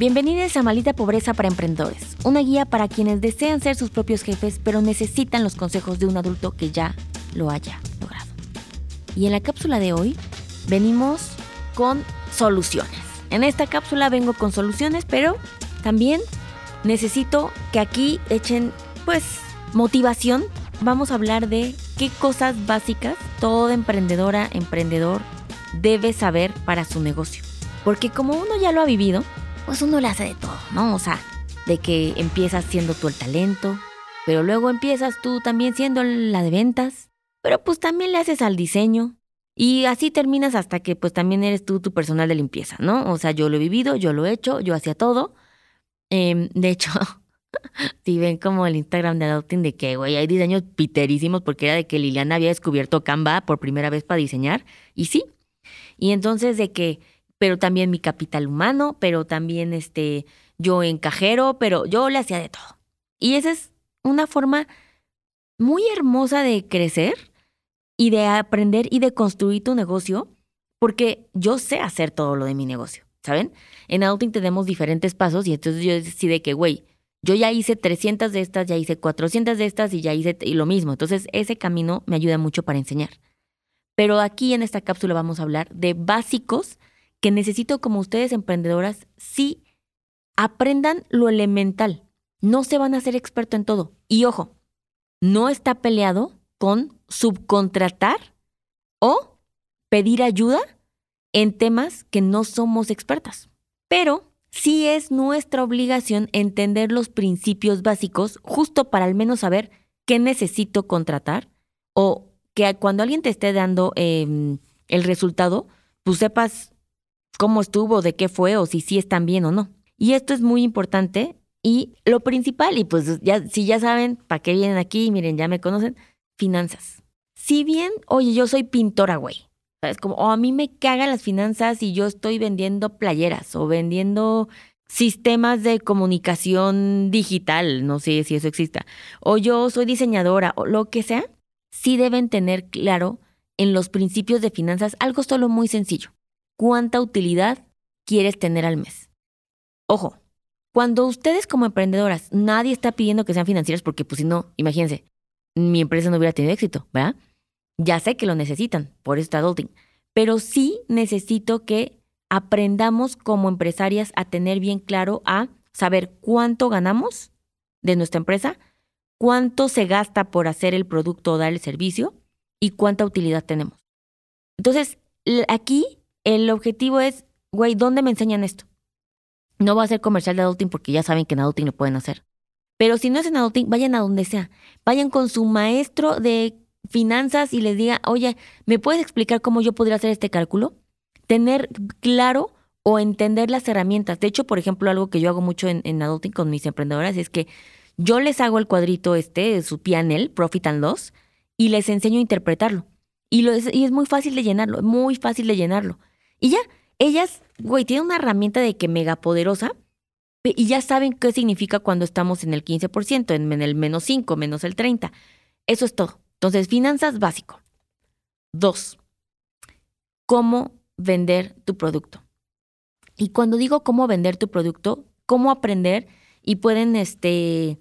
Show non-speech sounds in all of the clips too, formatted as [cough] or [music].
Bienvenidos a Malita Pobreza para Emprendedores, una guía para quienes desean ser sus propios jefes pero necesitan los consejos de un adulto que ya lo haya logrado. Y en la cápsula de hoy venimos con soluciones. En esta cápsula vengo con soluciones, pero también necesito que aquí echen pues motivación. Vamos a hablar de qué cosas básicas toda emprendedora, emprendedor debe saber para su negocio. Porque como uno ya lo ha vivido, pues uno le hace de todo, ¿no? O sea, de que empiezas siendo tú el talento, pero luego empiezas tú también siendo la de ventas, pero pues también le haces al diseño. Y así terminas hasta que pues también eres tú tu personal de limpieza, ¿no? O sea, yo lo he vivido, yo lo he hecho, yo hacía todo. Em, de hecho, [laughs] si ven como el Instagram de Adopting de que, güey, hay diseños piterísimos porque era de que Liliana había descubierto Canva por primera vez para diseñar. Y sí. Y entonces de que pero también mi capital humano, pero también este, yo en cajero, pero yo le hacía de todo. Y esa es una forma muy hermosa de crecer y de aprender y de construir tu negocio, porque yo sé hacer todo lo de mi negocio, ¿saben? En Adulting tenemos diferentes pasos y entonces yo decidí que, güey, yo ya hice 300 de estas, ya hice 400 de estas y ya hice y lo mismo. Entonces ese camino me ayuda mucho para enseñar. Pero aquí en esta cápsula vamos a hablar de básicos que necesito como ustedes emprendedoras, sí aprendan lo elemental. No se van a ser experto en todo. Y ojo, no está peleado con subcontratar o pedir ayuda en temas que no somos expertas. Pero sí es nuestra obligación entender los principios básicos justo para al menos saber qué necesito contratar o que cuando alguien te esté dando em, el resultado, tú sepas cómo estuvo, de qué fue o si sí están bien o no. Y esto es muy importante y lo principal, y pues ya, si ya saben para qué vienen aquí, miren, ya me conocen, finanzas. Si bien, oye, yo soy pintora, güey. Es como, o a mí me cagan las finanzas y yo estoy vendiendo playeras o vendiendo sistemas de comunicación digital, no sé si eso exista, o yo soy diseñadora o lo que sea, sí deben tener claro en los principios de finanzas algo solo muy sencillo cuánta utilidad quieres tener al mes. Ojo, cuando ustedes como emprendedoras, nadie está pidiendo que sean financieras porque pues si no, imagínense, mi empresa no hubiera tenido éxito, ¿verdad? Ya sé que lo necesitan, por eso está adulting, pero sí necesito que aprendamos como empresarias a tener bien claro a saber cuánto ganamos de nuestra empresa, cuánto se gasta por hacer el producto o dar el servicio y cuánta utilidad tenemos. Entonces, aquí el objetivo es, güey, ¿dónde me enseñan esto? No va a ser comercial de adulting porque ya saben que en adulting lo pueden hacer. Pero si no es en adulting, vayan a donde sea. Vayan con su maestro de finanzas y les diga, oye, ¿me puedes explicar cómo yo podría hacer este cálculo? Tener claro o entender las herramientas. De hecho, por ejemplo, algo que yo hago mucho en, adulting con mis emprendedoras es que yo les hago el cuadrito este, su PNL, Profit and Loss, y les enseño a interpretarlo. Y, lo y es muy fácil de llenarlo, muy fácil de llenarlo. Y ya, ellas, güey, tienen una herramienta de que mega poderosa y ya saben qué significa cuando estamos en el 15%, en, el menos 5, menos el 30. Eso es todo. Entonces, finanzas básico. Dos, cómo vender tu producto. Y cuando digo cómo vender tu producto, cómo aprender y pueden, este,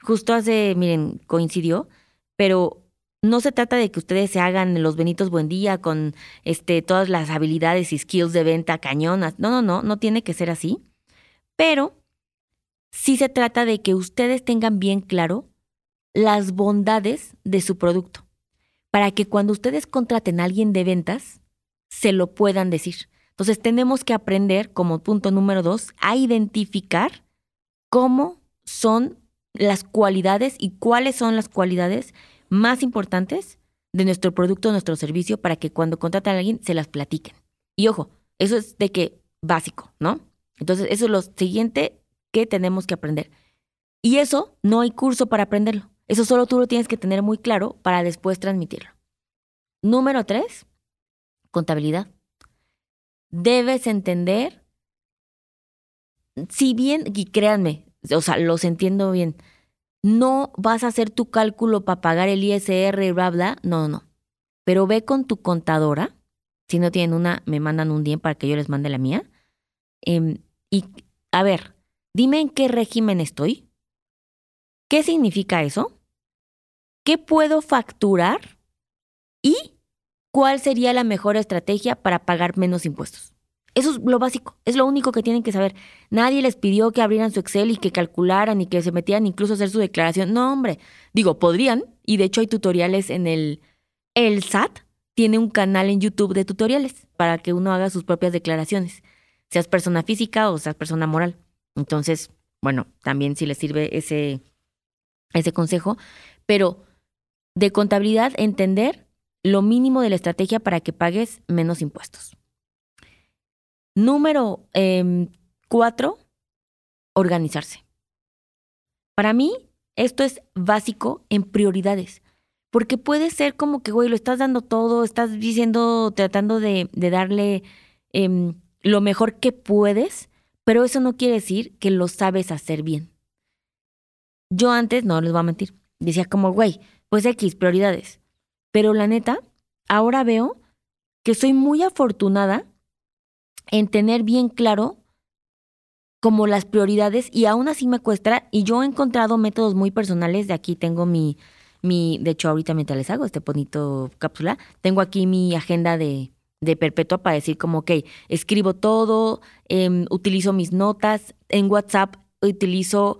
justo hace, miren, coincidió, pero no se trata de que ustedes se hagan los Benitos Buen Día con este, todas las habilidades y skills de venta cañonas. No, no, no, no tiene que ser así. Pero sí se trata de que ustedes tengan bien claro las bondades de su producto, para que cuando ustedes contraten a alguien de ventas, se lo puedan decir. Entonces tenemos que aprender, como punto número dos, a identificar cómo son las cualidades y cuáles son las cualidades más importantes de nuestro producto o nuestro servicio para que cuando contratan a alguien se las platiquen. Y ojo, eso es de que básico, ¿no? Entonces, eso es lo siguiente que tenemos que aprender. Y eso no hay curso para aprenderlo. Eso solo tú lo tienes que tener muy claro para después transmitirlo. Número tres, contabilidad. Debes entender, si bien, y créanme, o sea, los entiendo bien, no vas a hacer tu cálculo para pagar el ISR y bla, bla. No, no. Pero ve con tu contadora. Si no tienen una, me mandan un día para que yo les mande la mía. Em, y a ver, dime en qué régimen estoy. ¿Qué significa eso? ¿Qué puedo facturar? ¿Y cuál sería la mejor estrategia para pagar menos impuestos? Eso es lo básico, es lo único que tienen que saber. Nadie les pidió que abrieran su Excel y que calcularan y que se metieran incluso a hacer su declaración. No, hombre. Digo, podrían, y de hecho hay tutoriales en el... El SAT tiene un canal en YouTube de tutoriales para que uno haga sus propias declaraciones, seas persona física o seas persona moral. Entonces, bueno, también si les sirve ese, ese consejo, pero de contabilidad entender lo mínimo de la estrategia para que pagues menos impuestos. Número em, cuatro, organizarse. Para mí, esto es básico en prioridades. Porque puede ser como que, güey, lo estás dando todo, estás diciendo, tratando de, darle em, lo mejor que puedes, pero eso no quiere decir que lo sabes hacer bien. Yo antes, no les voy a mentir, decía como, güey, pues X, prioridades. Pero la neta, ahora veo que soy muy afortunada en tener bien claro como las prioridades y aún así me cuesta y yo he encontrado métodos muy personales, de aquí tengo mi, mi de hecho ahorita mientras les hago este bonito cápsula, tengo aquí mi agenda de, de perpetua para decir como, ok, escribo todo, em, utilizo mis notas, en WhatsApp utilizo,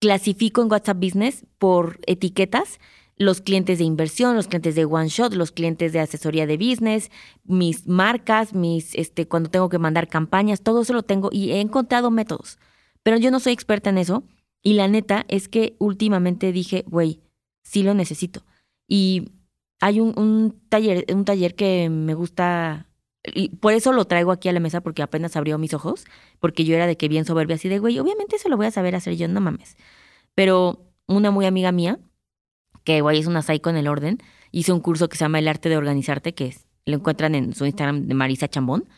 clasifico en WhatsApp Business por etiquetas los clientes de inversión, los clientes de one shot, los clientes de asesoría de business, mis marcas, mis este cuando tengo que mandar campañas, todo eso lo tengo y he encontrado métodos. Pero yo no soy experta en eso y la neta es que últimamente dije, güey, sí lo necesito. Y hay un, un, taller un taller que me gusta y por eso lo traigo aquí a la mesa porque apenas abrió mis ojos, porque yo era de que bien soberbia así de, güey, obviamente eso lo voy a saber hacer yo, no mames. Pero una muy amiga mía que güey es una psycho en el orden, hizo un curso que se llama El arte de organizarte, que es, lo encuentran en su Instagram de Marisa Chambón.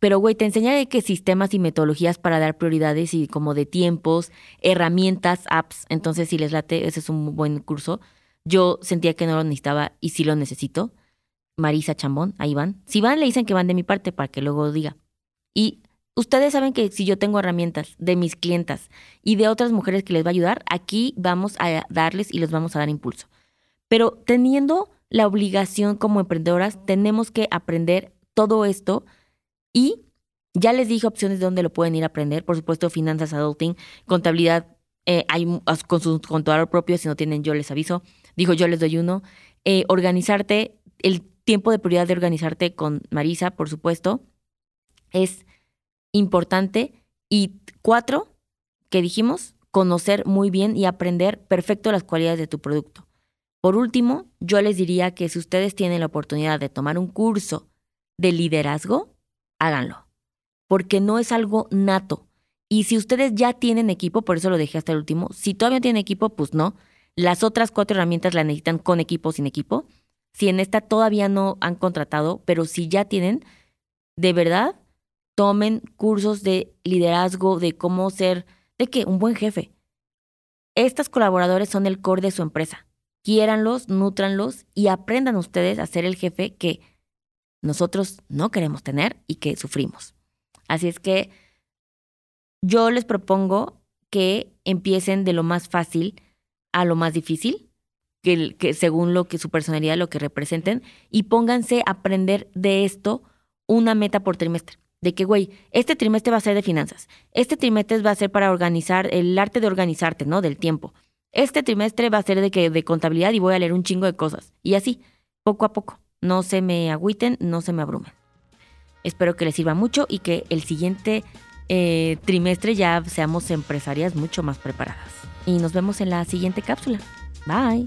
Pero, güey, te enseña de qué sistemas y metodologías para dar prioridades y como de tiempos, herramientas, apps. Entonces, si les late, ese es un buen curso. Yo sentía que no lo necesitaba y sí lo necesito. Marisa Chambón, ahí van. Si van, le dicen que van de mi parte para que luego diga. Y Ustedes saben que si yo tengo herramientas de mis clientas y de otras mujeres que les va a ayudar, aquí vamos a darles y les vamos a dar impulso. Pero teniendo la obligación como emprendedoras, tenemos que aprender todo esto y ya les dije opciones de dónde lo pueden ir a aprender. Por supuesto, finanzas, adulting, contabilidad, eh, hay con su contador propio, si no tienen yo les aviso. Dijo yo les doy uno. Eh, organizarte, el tiempo de prioridad de organizarte con Marisa, por supuesto, es importante. Y cuatro, que dijimos, conocer muy bien y aprender perfecto las cualidades de tu producto. Por último, yo les diría que si ustedes tienen la oportunidad de tomar un curso de liderazgo, háganlo, porque no es algo nato. Y si ustedes ya tienen equipo, por eso lo dejé hasta el último, si todavía tienen equipo, pues no. Las otras cuatro herramientas las necesitan con equipo o sin equipo. Si en esta todavía no han contratado, pero si ya tienen, de verdad, tomen cursos de liderazgo, de cómo ser, de qué, un buen jefe. Estos colaboradores son el core de su empresa. Quiéranlos, nútranlos y aprendan ustedes a ser el jefe que nosotros no queremos tener y que sufrimos. Así es que yo les propongo que empiecen de lo más fácil a lo más difícil, que según lo que su personalidad, lo que representen, y pónganse a aprender de esto una meta por trimestre de que, güey, este trimestre va a ser de finanzas, este trimestre va a ser para organizar, el arte de organizarte, ¿no? Del tiempo. Este trimestre va a ser de que de contabilidad y voy a leer un chingo de cosas. Y así, poco a poco. No se me agüiten, no se me abrumen. Espero que les sirva mucho y que el siguiente eh, trimestre ya seamos empresarias mucho más preparadas. Y nos vemos en la siguiente cápsula. Bye.